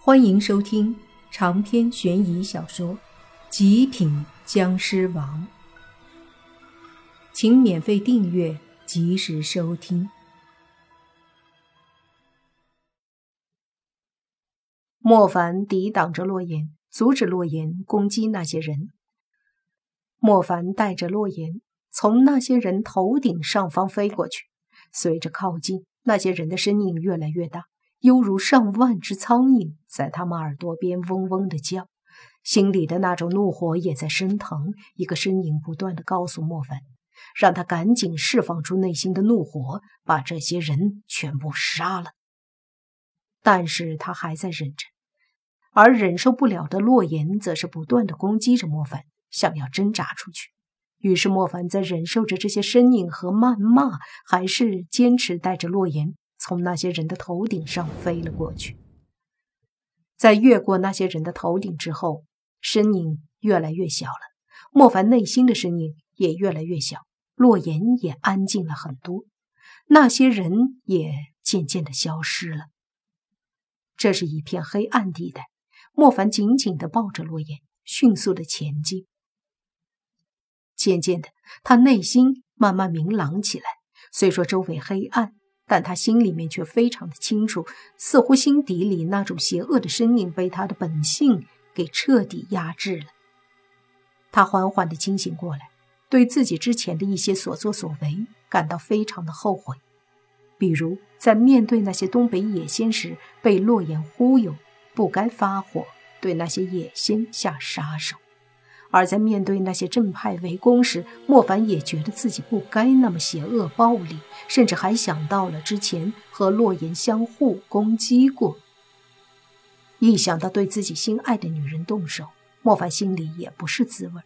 欢迎收听长篇悬疑小说《极品僵尸王》，请免费订阅，及时收听。莫凡抵挡着洛言，阻止洛言攻击那些人。莫凡带着洛言从那些人头顶上方飞过去，随着靠近，那些人的身影越来越大。犹如上万只苍蝇在他们耳朵边嗡嗡的叫，心里的那种怒火也在升腾。一个身影不断的告诉莫凡，让他赶紧释放出内心的怒火，把这些人全部杀了。但是他还在忍着，而忍受不了的洛言则是不断的攻击着莫凡，想要挣扎出去。于是莫凡在忍受着这些身影和谩骂，还是坚持带着洛言。从那些人的头顶上飞了过去，在越过那些人的头顶之后，身影越来越小了。莫凡内心的声音也越来越小，洛言也安静了很多，那些人也渐渐的消失了。这是一片黑暗地带，莫凡紧紧的抱着洛言，迅速的前进。渐渐的，他内心慢慢明朗起来。虽说周围黑暗。但他心里面却非常的清楚，似乎心底里那种邪恶的声音被他的本性给彻底压制了。他缓缓的清醒过来，对自己之前的一些所作所为感到非常的后悔，比如在面对那些东北野仙时被洛言忽悠，不该发火对那些野仙下杀手。而在面对那些正派围攻时，莫凡也觉得自己不该那么邪恶暴力，甚至还想到了之前和洛言相互攻击过。一想到对自己心爱的女人动手，莫凡心里也不是滋味。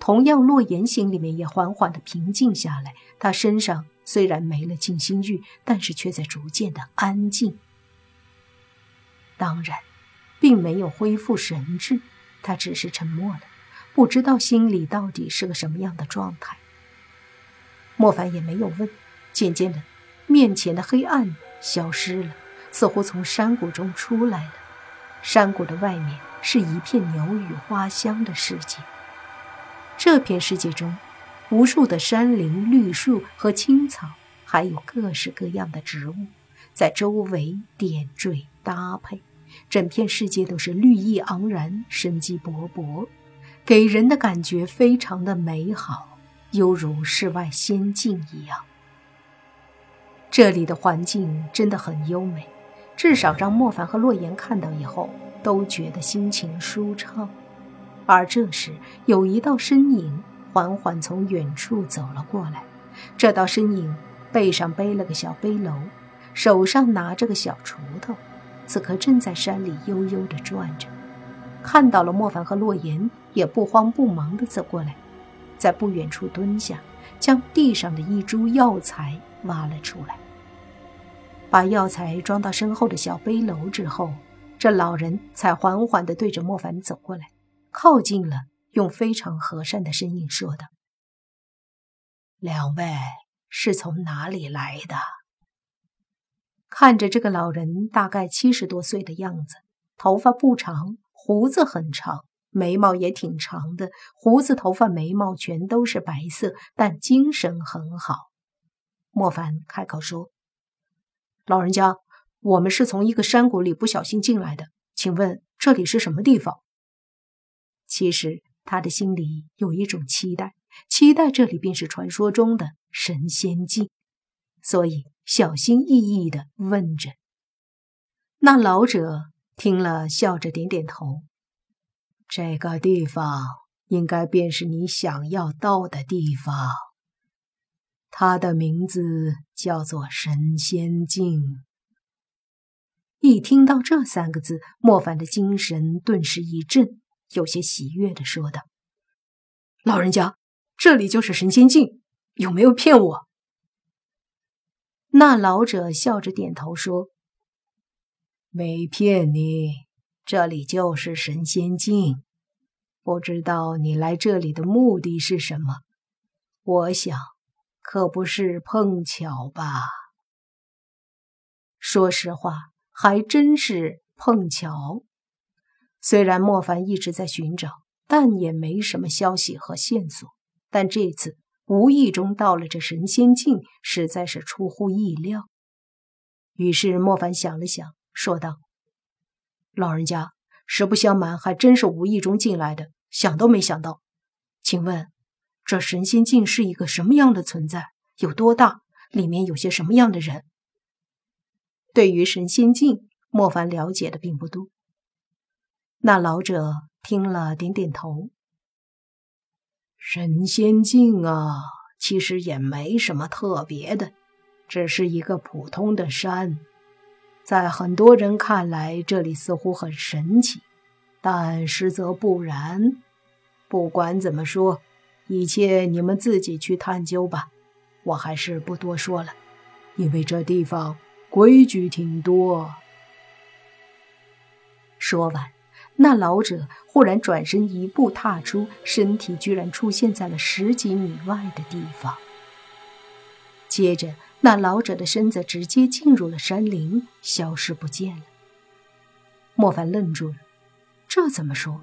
同样，洛言心里面也缓缓的平静下来。他身上虽然没了静心玉，但是却在逐渐的安静。当然，并没有恢复神智，他只是沉默了。不知道心里到底是个什么样的状态。莫凡也没有问。渐渐的，面前的黑暗消失了，似乎从山谷中出来了。山谷的外面是一片鸟语花香的世界。这片世界中，无数的山林、绿树和青草，还有各式各样的植物，在周围点缀搭配，整片世界都是绿意盎然、生机勃勃。给人的感觉非常的美好，犹如世外仙境一样。这里的环境真的很优美，至少让莫凡和洛言看到以后都觉得心情舒畅。而这时，有一道身影缓缓从远处走了过来。这道身影背上背了个小背篓，手上拿着个小锄头，此刻正在山里悠悠地转着。看到了莫凡和洛言，也不慌不忙地走过来，在不远处蹲下，将地上的一株药材挖了出来，把药材装到身后的小背篓之后，这老人才缓缓地对着莫凡走过来，靠近了，用非常和善的声音说道：“两位是从哪里来的？”看着这个老人，大概七十多岁的样子，头发不长。胡子很长，眉毛也挺长的。胡子、头发、眉毛全都是白色，但精神很好。莫凡开口说：“老人家，我们是从一个山谷里不小心进来的，请问这里是什么地方？”其实他的心里有一种期待，期待这里便是传说中的神仙境，所以小心翼翼地问着。那老者。听了，笑着点点头。这个地方应该便是你想要到的地方。它的名字叫做神仙境。一听到这三个字，莫凡的精神顿时一振，有些喜悦的说道：“老人家，这里就是神仙境，有没有骗我？”那老者笑着点头说。没骗你，这里就是神仙境。不知道你来这里的目的是什么？我想，可不是碰巧吧？说实话，还真是碰巧。虽然莫凡一直在寻找，但也没什么消息和线索。但这次无意中到了这神仙境，实在是出乎意料。于是莫凡想了想，说道：“老人家，实不相瞒，还真是无意中进来的，想都没想到。请问，这神仙境是一个什么样的存在？有多大？里面有些什么样的人？”对于神仙境，莫凡了解的并不多。那老者听了，点点头。神仙境啊，其实也没什么特别的，只是一个普通的山。在很多人看来，这里似乎很神奇，但实则不然。不管怎么说，一切你们自己去探究吧。我还是不多说了，因为这地方规矩挺多。说完。那老者忽然转身一步踏出，身体居然出现在了十几米外的地方。接着，那老者的身子直接进入了山林，消失不见了。莫凡愣住了，这怎么说？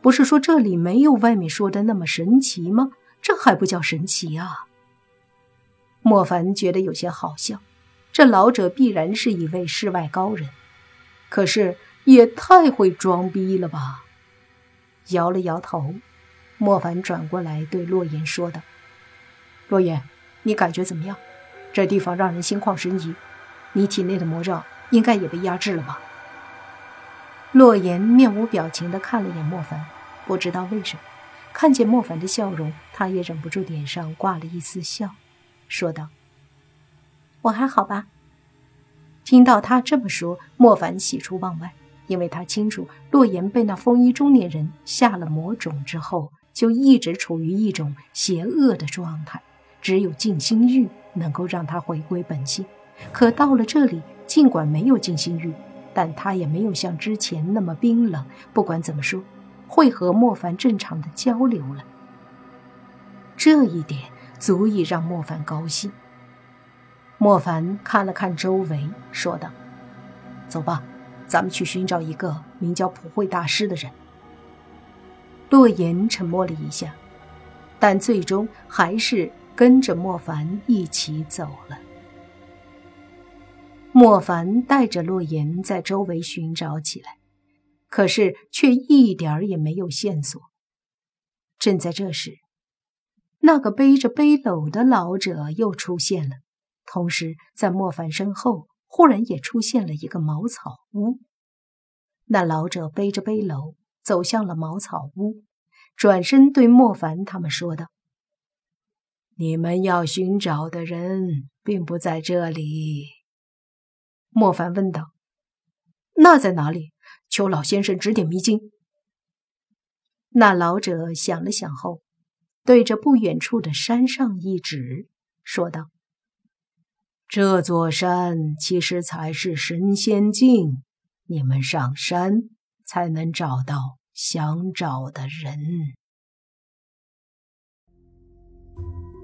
不是说这里没有外面说的那么神奇吗？这还不叫神奇啊！莫凡觉得有些好笑，这老者必然是一位世外高人，可是。也太会装逼了吧！摇了摇头，莫凡转过来对洛言说道：“洛言，你感觉怎么样？这地方让人心旷神怡，你体内的魔障应该也被压制了吧？”洛言面无表情地看了眼莫凡，不知道为什么，看见莫凡的笑容，他也忍不住脸上挂了一丝笑，说道：“我还好吧？”听到他这么说，莫凡喜出望外。因为他清楚，洛言被那风衣中年人下了魔种之后，就一直处于一种邪恶的状态，只有静心玉能够让他回归本性。可到了这里，尽管没有静心玉，但他也没有像之前那么冰冷。不管怎么说，会和莫凡正常的交流了。这一点足以让莫凡高兴。莫凡看了看周围，说道：“走吧。”咱们去寻找一个名叫普惠大师的人。洛言沉默了一下，但最终还是跟着莫凡一起走了。莫凡带着洛言在周围寻找起来，可是却一点儿也没有线索。正在这时，那个背着背篓的老者又出现了，同时在莫凡身后。忽然也出现了一个茅草屋，那老者背着背篓走向了茅草屋，转身对莫凡他们说道：“你们要寻找的人并不在这里。”莫凡问道：“那在哪里？求老先生指点迷津。”那老者想了想后，对着不远处的山上一指，说道。这座山其实才是神仙境，你们上山才能找到想找的人。